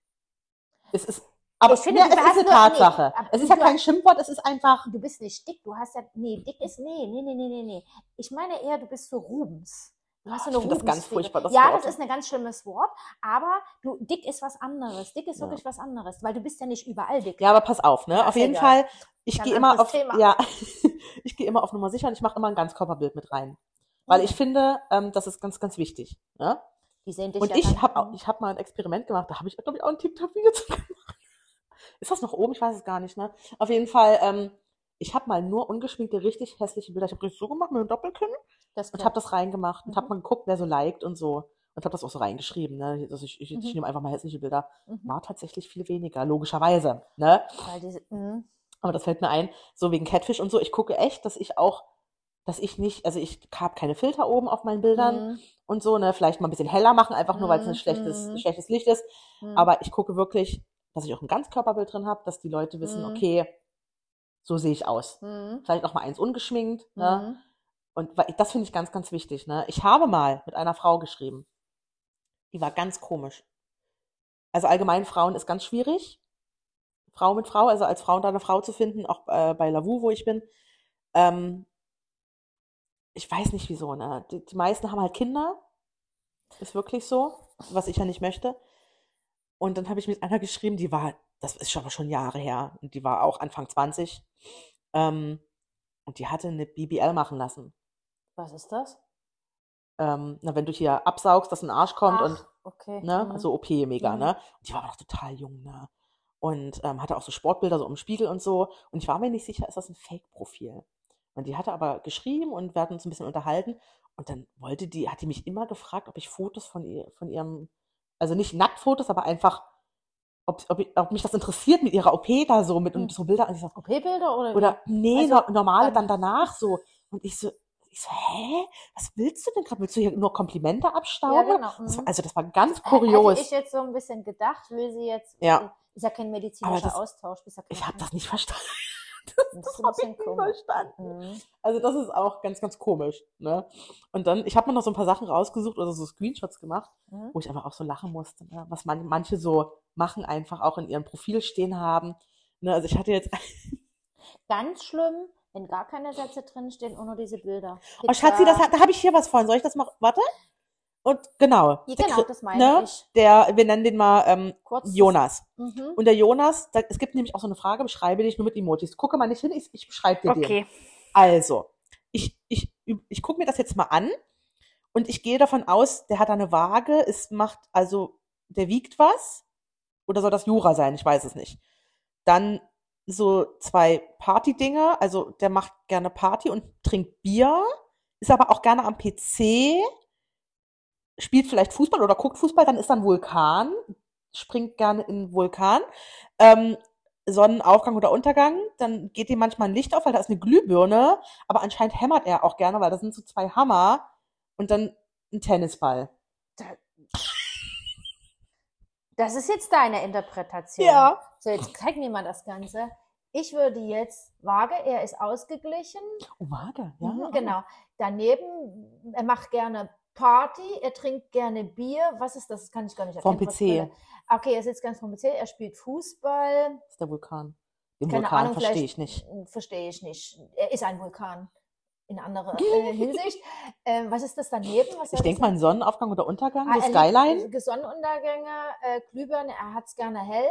Es ist, aber Ich finde, ja, es ist eine Tatsache. nee, es ist ja kein Schimpfwort, es ist einfach, Du bist nicht dick, du hast ja, nee, dick ist, nee, nee, nee, nee, nee, nee. Ich meine eher, du bist so Rubens. Du hast so Ich eine finde das ganz furchtbar, das ja, Wort. das ist ein ganz schlimmes Wort, aber du, dick ist was anderes. Dick ist Ja. wirklich was anderes, weil du bist ja nicht überall dick. ja, aber pass auf, ne? Ja, auf jeden egal. Fall, ich gehe immer auf, Thema. ja, ich gehe immer auf Nummer sicher und ich mache immer ein Ganzkörperbild mit rein. Weil Mhm. ich finde, ähm, das ist ganz, ganz wichtig. Ne? Die sehen dich Und ja ich habe ich habe mal ein Experiment gemacht, da habe ich, glaube ich, auch ein TikTok-Video zu gemacht. Ist das noch oben? Ich weiß es gar nicht, ne? Auf jeden Fall, ähm, ich habe mal nur ungeschminkte, richtig hässliche Bilder. Ich habe richtig so gemacht mit einem Doppelkinn das und habe das reingemacht und Mhm. habe mal geguckt, wer so liked und so. Und habe das auch so reingeschrieben, ne? Also ich, ich, ich Mhm. nehme einfach mal hässliche Bilder. Mhm. War tatsächlich viel weniger, logischerweise, ne? Diese, mhm. Aber das fällt mir ein, so wegen Catfish und so. Ich gucke echt, dass ich auch, dass ich nicht, also ich habe keine Filter oben auf meinen Bildern Mhm. und so, ne? Vielleicht mal ein bisschen heller machen, einfach nur, weil es ein Mhm, schlechtes, mhm. schlechtes Licht ist. Aber ich gucke wirklich, dass ich auch ein Ganzkörperbild drin habe, dass die Leute wissen, okay, so sehe ich aus. Mhm. Vielleicht noch mal eins ungeschminkt. Ne? Mhm. Und das finde ich ganz, ganz wichtig. Ne? Ich habe mal mit einer Frau geschrieben. Die war ganz komisch. Also allgemein Frauen ist ganz schwierig. Frau mit Frau, also als Frau und eine Frau zu finden, auch äh, bei Lavu, wo ich bin. Ähm, ich weiß nicht wieso. Ne? Die, die meisten haben halt Kinder. Ist wirklich so, was ich ja nicht möchte. Und dann habe ich mit einer geschrieben, die war, das ist schon aber schon Jahre her, und die war auch Anfang 20. Ähm, und die hatte eine BBL machen lassen. Was ist das? Ähm, na, wenn du hier absaugst, dass ein Arsch kommt Ach, und, okay. ne, Mhm. also OP mega, Mhm. ne? Und die war aber noch total jung, ne? Und ähm, hatte auch so Sportbilder so im Spiegel und so. Und ich war mir nicht sicher, ist das ein Fake-Profil? Und die hatte aber geschrieben und wir hatten uns ein bisschen unterhalten. Und dann wollte die, hat die mich immer gefragt, ob ich Fotos von ihr, von ihrem, also nicht Nacktfotos, aber einfach, ob, ob, ob mich das interessiert mit ihrer OP da so, mit Mhm. und so Bilder. Und ich so, OP-Bilder oder? oder nee, Also, no, normale dann- danach so. Und ich so, ich so, hä? Was willst du denn gerade? Willst du hier nur Komplimente Ja, abstauben? genau. das war, mhm. also das war ganz Hätte kurios. ich jetzt so ein bisschen gedacht, will sie jetzt. Ja. Ist ja kein medizinischer das- Austausch. Ist ja kein, Ich habe das nicht verstanden. Das Das habe ich komisch. verstanden. Mhm. Also das ist auch ganz, ganz komisch. Ne? Und dann, ich habe mir noch so ein paar Sachen rausgesucht oder so Screenshots gemacht, Mhm. wo ich einfach auch so lachen musste, ne? was man, manche so machen, einfach auch in ihrem Profil stehen haben. Ne? Also ich hatte jetzt, Ganz schlimm, wenn gar keine Sätze drinstehen und nur diese Bilder. oh Schatzi, das, da habe ich hier was von. Soll ich das mal, warte? Und genau. Ja, der genau, das meine ne? ich. Der, wir nennen den mal ähm, Kurz. Jonas. Mhm. Und der Jonas, da, es gibt nämlich auch so eine Frage, beschreibe dich nur mit Emojis. Gucke mal nicht hin, ich, ich beschreibe dir den. Okay. Also, ich, ich, ich gucke mir das jetzt mal an und ich gehe davon aus, der hat eine Waage, es macht, also, der wiegt was. Oder soll das Jura sein? Ich weiß es nicht. Dann so zwei Party-Dinger, also der macht gerne Party und trinkt Bier, ist aber auch gerne am PC, spielt vielleicht Fußball oder guckt Fußball, dann ist dann Vulkan, springt gerne in Vulkan. Ähm, Sonnenaufgang oder Untergang, dann geht ihm manchmal ein Licht auf, weil da ist eine Glühbirne, aber anscheinend hämmert er auch gerne, weil das sind so zwei Hammer und dann ein Tennisball. Das ist jetzt deine Interpretation. Ja. So, jetzt zeig mir mal das Ganze. Ich würde jetzt vage, er ist ausgeglichen. Oh, Waage, ja. Mhm, genau. Daneben, er macht gerne Party, er trinkt gerne Bier. Was ist das? Das kann ich gar nicht Vom erkennen. was PC. Okay, er sitzt ganz vom PC, er spielt Fußball. Das ist der Vulkan. Den Keine Vulkan Ahnung, verstehe ich nicht. Verstehe ich nicht. Er ist ein Vulkan in anderer äh, Hinsicht. Ähm, was ist das daneben? Ich denke das mal, ein Sonnenaufgang oder Untergang, Ah, er Skyline. liebt Sonnenuntergänge, äh, Glühbirne, er hat es gerne hell.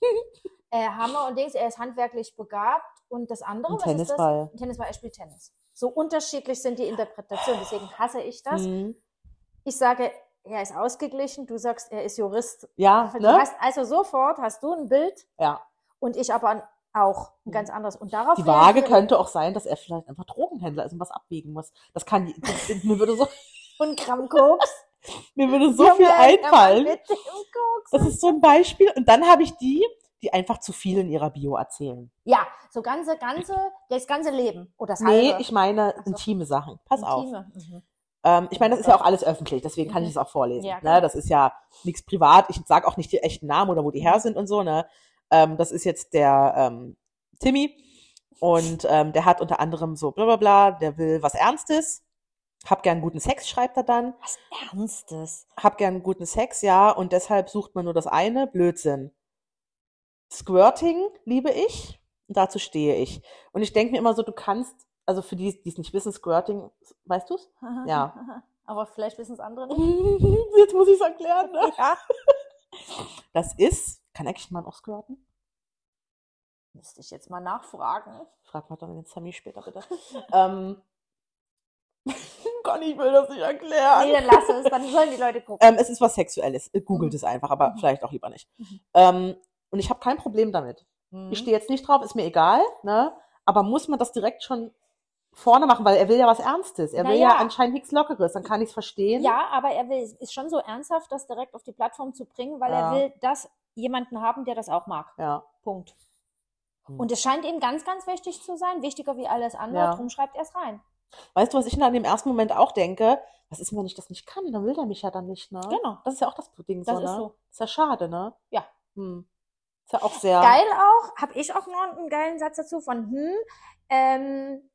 äh, Hammer und Dings, er ist handwerklich begabt. Und das andere, Ein was Tennisball. ist das? Ein Tennisball, er spielt Tennis. So unterschiedlich sind die Interpretationen, deswegen hasse ich das. Mhm. Ich sage, er ist ausgeglichen, du sagst, er ist Jurist. Ja, Du ne? hast also sofort hast du ein Bild Ja. und ich aber auch ein ganz anderes. Und darauf Die Waage könnte auch sein, dass er vielleicht einfach Drogenhändler ist und was abwiegen muss. Das kann, mir würde so, und Gramm Koks. mir würde so viel einfallen. Das ist so ein Beispiel. Und dann habe ich die, die einfach zu viel in ihrer Bio erzählen. Ja, so ganze, ganze, das ganze Leben. Oder das Nee, halbe. ich meine so. intime Sachen. Pass auf. Intime. Mhm. Ähm, ich meine, das ist ja auch alles öffentlich, deswegen kann ich Mhm. es auch vorlesen. Ja, ne? Das ist ja nichts privat. Ich sage auch nicht die echten Namen oder wo die her sind und so. Ne? Ähm, das ist jetzt der ähm, Timmy und ähm, der hat unter anderem so bla bla bla, der will was Ernstes. Hab gern guten Sex, schreibt er dann. Was Ernstes. Hab gern guten Sex, ja, und deshalb sucht man nur das eine. Blödsinn. Squirting liebe ich und dazu stehe ich. Und ich denke mir immer so, du kannst, also für die, die es nicht wissen, Squirting, weißt du's? Ja. Aber vielleicht wissen es andere nicht. Jetzt muss ich es erklären, ne? Ja. Das ist, kann eigentlich man auch squirten? Müsste ich jetzt mal nachfragen. Frag mal dann den Sammy später bitte. ähm, Conny, ich will das nicht erklären. Nee, dann lass es, dann sollen die Leute gucken. Ähm, es ist was Sexuelles. Googelt Mhm. es einfach, aber Mhm. vielleicht auch lieber nicht. Mhm. Ähm, und ich habe kein Problem damit. Ich stehe jetzt nicht drauf, ist mir egal, ne? Aber muss man das direkt schon vorne machen, weil er will ja was Ernstes. Er will Naja. ja anscheinend nichts Lockeres. Dann kann ich es verstehen. Ja, aber er will, ist schon so ernsthaft, das direkt auf die Plattform zu bringen, weil Ja. er will, dass jemanden haben, der das auch mag. Ja. Punkt. Hm. Und es scheint ihm ganz, ganz wichtig zu sein, wichtiger wie alles andere, Ja. drum schreibt er es rein. Weißt du, was ich dann im ersten Moment auch denke? Was ist, wenn ich das nicht kann? Dann will der mich ja dann nicht, ne? Genau. Das ist ja auch das Ding Das so, ist ne? so. Ist ja schade, ne? Ja. Hm. Ist ja auch sehr. Geil auch, habe ich auch noch einen geilen Satz dazu von hm, ähm,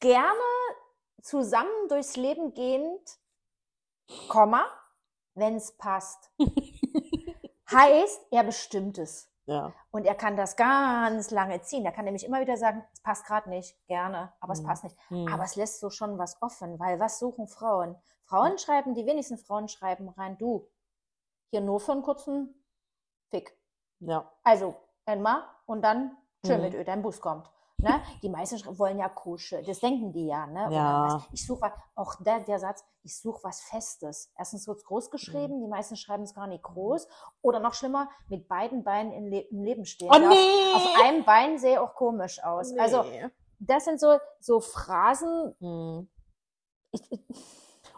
gerne zusammen durchs Leben gehend, Komma, wenn es passt. heißt, er bestimmt es. Ja. Und er kann das ganz lange ziehen. Er kann nämlich immer wieder sagen, es passt gerade nicht, gerne, aber es Mhm. passt nicht. Hm. Aber es lässt so schon was offen, weil was suchen Frauen? Frauen schreiben, die wenigsten Frauen schreiben rein, du, hier nur für einen kurzen Fick. ja. Also einmal und dann schön Mhm. mit Öl, dein Bus kommt. Ne? Die meisten wollen ja Kuschel, das denken die ja. Ne? Ja. was, ich suche auch der, der Satz, ich suche was Festes. Erstens wird es groß geschrieben, Mhm. die meisten schreiben es gar nicht groß. Oder noch schlimmer, mit beiden Beinen im, Le im Leben stehen. Oh nee! Auf, auf einem Bein sehe auch komisch aus. Also Nee. das sind so, so Phrasen. Hm. Ich, ich,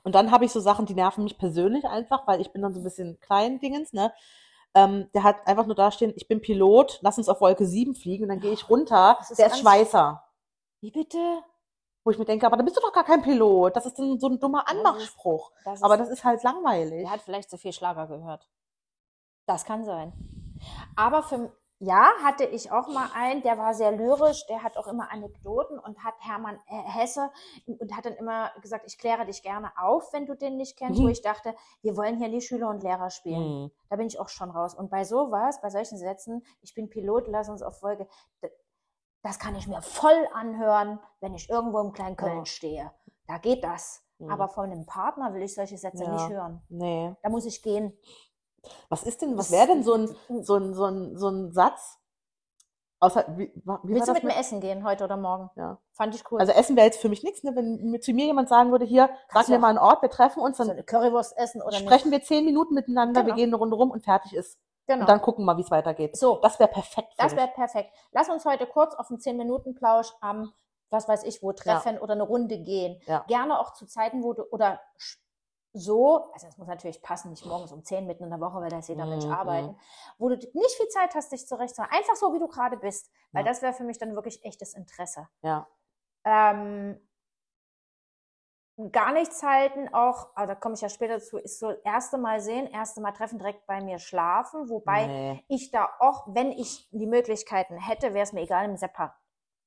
Und dann habe ich so Sachen, die nerven mich persönlich einfach, weil ich bin dann so ein bisschen klein Dingens, ne? Ähm, der hat einfach nur da stehen, ich bin Pilot, lass uns auf Wolke 7 fliegen und dann gehe ich runter, ist der ist Schweißer. wie bitte? Wo ich mir denke, aber da bist du doch gar kein Pilot. Das ist dann so ein dummer Das ist- Anmachspruch. Das Aber das ist halt langweilig. Er hat vielleicht zu viel Schlager gehört. Das kann sein. Aber für, ja, hatte ich auch mal einen, der war sehr lyrisch, der hat auch immer Anekdoten und hat Hermann äh, Hesse und hat dann immer gesagt, ich kläre dich gerne auf, wenn du den nicht kennst, Mhm. wo ich dachte, wir wollen hier nie Schüler und Lehrer spielen. Hm. Da bin ich auch schon raus. Und bei sowas, bei solchen Sätzen, ich bin Pilot, lass uns auf Folge, das kann ich mir voll anhören, wenn ich irgendwo im Kleinköln Ja. stehe. Da geht das. Hm. Aber von einem Partner will ich solche Sätze Ja. nicht hören. Nee. Da muss ich gehen. Was ist denn, was wäre denn so ein, so ein, so ein, so ein Satz? Außer, wie, wie Willst du das mit mir essen gehen heute oder morgen? Ja. Fand ich cool. Also Essen wäre jetzt für mich nichts, ne? wenn mir, zu mir jemand sagen würde, hier, sag Kannst mir du mal einen Ort, wir treffen uns, so dann eine Currywurst essen oder sprechen wir zehn Minuten miteinander, wir Genau. gehen eine Runde rum und fertig ist. nicht? Genau. Und dann gucken wir, wie es weitergeht. so, Das wäre perfekt. das wäre perfekt. Lass uns heute kurz auf einen 10-Minuten-Plausch am, was weiß ich, wo treffen oder eine Runde gehen. Ja. Gerne auch zu Zeiten, wo du, oder so, also es muss natürlich passen, nicht morgens um 10 mitten in der Woche, weil da ist jeder Mensch Mhm. arbeiten, wo du nicht viel Zeit hast, dich zurechtzumachen. Einfach so, wie du gerade bist. Weil Ja. das wäre für mich dann wirklich echtes Interesse. Ja. Ähm, gar nichts halten, auch, aber da komme ich ja später zu, ist so erste Mal sehen, erste Mal treffen, direkt bei mir schlafen, wobei Nee. ich da auch, wenn ich die Möglichkeiten hätte, wäre es mir egal im Separ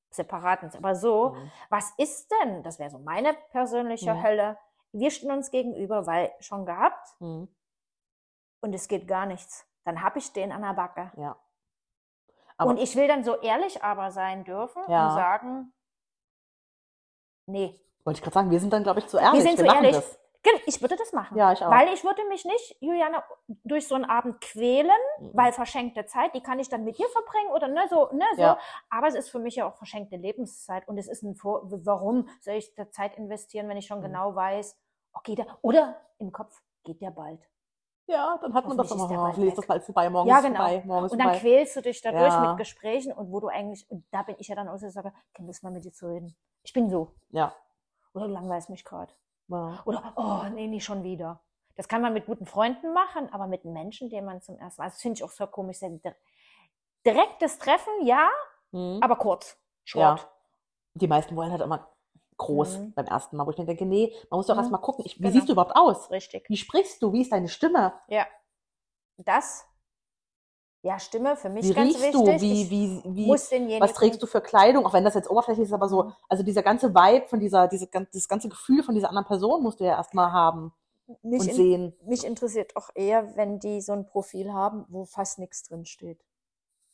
separaten. Aber so, Mhm. was ist denn, das wäre so meine persönliche Mhm. Hölle, wir stehen uns gegenüber, weil schon gehabt Mhm. und es geht gar nichts. Dann habe ich den an der Backe. Ja. Aber- und ich will dann so ehrlich aber sein dürfen Ja. und sagen, nee. Wollte ich gerade sagen, wir sind dann, glaube ich, zu ehrlich. sind zu machen ehrlich. das. Gen- Ich würde das machen. Ja, ich auch. Weil ich würde mich nicht, Juliane, durch so einen Abend quälen, Mhm. weil verschenkte Zeit, die kann ich dann mit dir verbringen oder ne, so, ne, so. Ja. Aber es ist für mich ja auch verschenkte Lebenszeit und es ist ein Vor warum soll ich da Zeit investieren, wenn ich schon Mhm. genau weiß, okay, da, oder im Kopf geht der bald. Ja, dann hat man das immer. Oh, hoffentlich ist das bald vorbei. Morgen Ja, genau. vorbei. Morgen Und dann vorbei. quälst du dich dadurch Ja. mit Gesprächen und wo du eigentlich, und da bin ich ja dann auch so, sage, keine Lust mehr mit dir zu reden. Ich bin so. Ja. Oder du langweilst mich gerade. ja. Oder, oh, nee, nicht schon wieder. Das kann man mit guten Freunden machen, aber mit Menschen, den man zum ersten Mal, das finde ich auch so komisch. Direktes Treffen, ja, Mhm. aber kurz. Ja. Short. Die meisten wollen halt immer groß Mhm. beim ersten Mal, wo ich mir denke, nee, man muss doch Mhm. erst mal gucken, ich, wie Genau. siehst du überhaupt aus? Richtig. Wie sprichst du? Wie ist deine Stimme? Ja. Das, ja, Stimme für mich Wie ganz riechst wichtig. du? Wie, wie, wie, was trägst du für Kleidung? Auch wenn das jetzt oberflächlich ist, aber so, Mhm. also dieser ganze Vibe von dieser, diese, das ganze Gefühl von dieser anderen Person musst du ja erstmal haben mich, und in, sehen. mich interessiert auch eher, wenn die so ein Profil haben, wo fast nichts drin steht.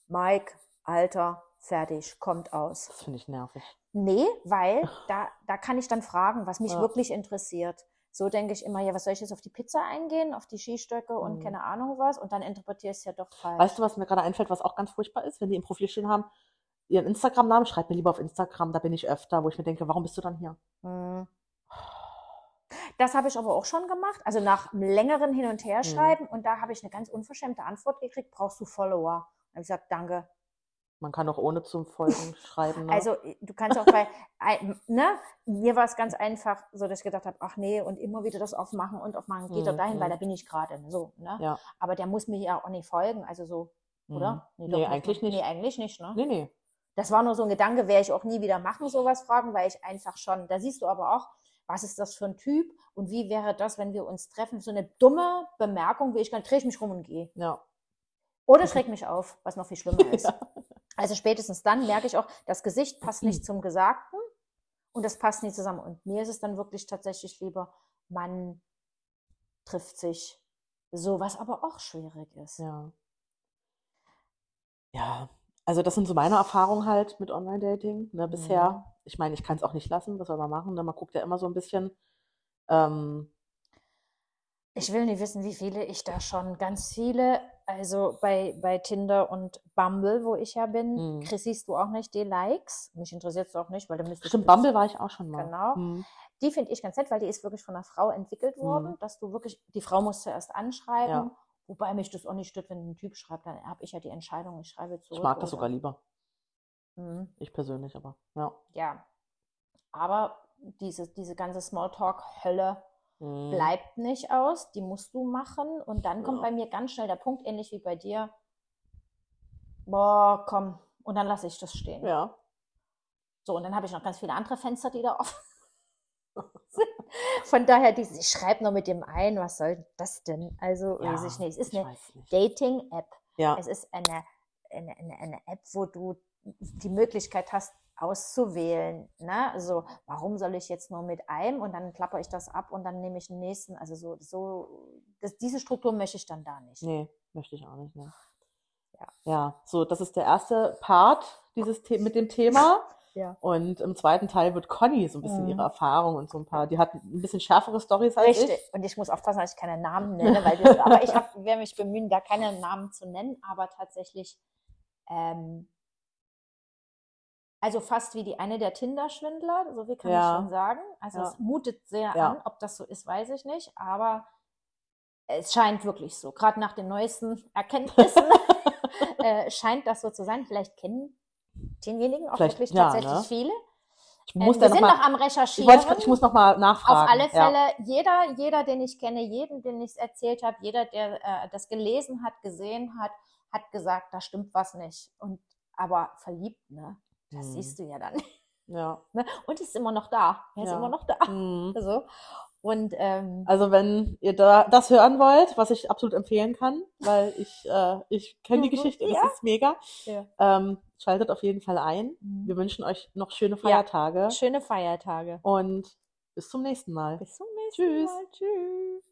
Mike, Alter, fertig, kommt aus. Das finde ich nervig. Nee, weil da, da kann ich dann fragen, was mich Ja. wirklich interessiert. So denke ich immer, ja, was soll ich jetzt auf die Pizza eingehen, auf die Skistöcke und Mhm. keine Ahnung was und dann interpretiere ich es ja doch falsch. Weißt du, was mir gerade einfällt, was auch ganz furchtbar ist, wenn die im Profil stehen haben, ihren Instagram-Namen, schreib mir lieber auf Instagram, da bin ich öfter, wo ich mir denke, warum bist du dann hier? Hm. Das habe ich aber auch schon gemacht, also nach einem längeren Hin- und Mhm. Herschreiben und da habe ich eine ganz unverschämte Antwort gekriegt, brauchst du Follower? Habe ich gesagt, danke. Man kann auch ohne zum Folgen schreiben. Ne? Also du kannst auch bei, ne, mir war es ganz einfach, so dass ich gedacht habe, ach nee, und immer wieder das aufmachen und aufmachen, geht doch Mhm, dahin, weil mhm. da bin ich gerade, so, ne? Ja. Aber der muss mir ja auch nicht folgen, also so, oder? Mhm. doch Nee, eigentlich ne? nicht. Nee, eigentlich nicht, ne? Nee, nee. Das war nur so ein Gedanke, werde ich auch nie wieder machen, sowas fragen, weil ich einfach schon, da siehst du aber auch, was ist das für ein Typ und wie wäre das, wenn wir uns treffen? So eine dumme Bemerkung, wie ich kann, drehe ich mich rum und gehe. Ja. Oder schreck mich auf, was noch viel schlimmer ist. Ja. Also spätestens dann merke ich auch, das Gesicht passt nicht zum Gesagten und das passt nicht zusammen. Und mir ist es dann wirklich tatsächlich lieber, man trifft sich. So, was aber auch schwierig ist. Ja. Ja, also das sind so meine Erfahrungen halt mit Online-Dating, ne, bisher. Mhm. Ich meine, ich kann es auch nicht lassen, was soll man machen? Ne? Man guckt ja immer so ein bisschen. Ähm, Ich will nicht wissen, wie viele ich da schon, ganz viele, also bei, bei Tinder und Bumble, wo ich ja bin, Mhm. kriegst siehst du auch nicht die Likes. Mich interessiert es auch nicht, weil da müsste stimmt, Bumble war ich auch schon mal. Genau. Hm. Die finde ich ganz nett, weil die ist wirklich von einer Frau entwickelt worden, Mhm. dass du wirklich, die Frau muss zuerst anschreiben, Ja. wobei mich das auch nicht stört, wenn ein Typ schreibt, dann habe ich ja die Entscheidung, ich schreibe zurück. Ich mag das oder- sogar lieber. Mhm. Ich persönlich, aber ja. Ja. Aber diese, diese ganze Smalltalk-Hölle Hm. bleibt nicht aus, die musst du machen und dann kommt Ja. bei mir ganz schnell der Punkt, ähnlich wie bei dir, boah, komm, und dann lasse ich das stehen. Ja. So, und dann habe ich noch ganz viele andere Fenster, die da offen sind. Von daher, die, ich schreibe nur mit dem ein, was soll das denn? Also, ja. weiß ich nicht. Es ist eine. Dating-App. Ja. Es ist eine, eine, eine, eine App, wo du die Möglichkeit hast, auszuwählen. Ne? Also, warum soll ich jetzt nur mit einem und dann klapper ich das ab und dann nehme ich den nächsten? Also, so, so das, diese Struktur möchte ich dann da nicht. Nee, möchte ich auch nicht. Ne? Ja. Ja, so, das ist der erste Part dieses The mit dem Thema. Ja. Und im zweiten Teil wird Conny so ein bisschen Mhm. ihre Erfahrung und so ein paar, die hat ein bisschen schärfere Stories als Richtig. ich. Und ich muss aufpassen, dass ich keine Namen nenne, weil das, aber ich hab, werde mich bemühen, da keine Namen zu nennen, aber tatsächlich, ähm, also fast wie die eine der Tinder-Schwindler, so viel kann Ja. ich schon sagen. Also Ja. es mutet sehr Ja. an, ob das so ist, weiß ich nicht, aber es scheint wirklich so. Gerade nach den neuesten Erkenntnissen äh, scheint das so zu sein. Vielleicht kennen denjenigen auch Vielleicht, wirklich tatsächlich ne? viele. Ich Ähm, muss wir da noch sind mal, noch am ich, Recherchieren. wollte, ich muss noch mal nachfragen. Auf alle. Fälle, jeder, jeder, den ich kenne, jeden, den ich es erzählt habe, jeder, der äh, das gelesen hat, gesehen hat, hat gesagt, da stimmt was nicht. Und aber verliebt, ne? Das Hm. siehst du ja dann. Ja. Ne? Und ist immer noch da. Er ist Ja. immer noch da. Mhm. So. Und ähm, Also wenn ihr da das hören wollt, was ich absolut empfehlen kann, weil ich, äh, ich kenne die Mhm, Geschichte, ja. das ist mega. Ja. Ähm, schaltet auf jeden Fall ein. Wir wünschen euch noch schöne Feiertage schöne Feiertage. und bis zum nächsten Mal. Bis zum nächsten Tschüss. Mal. Tschüss.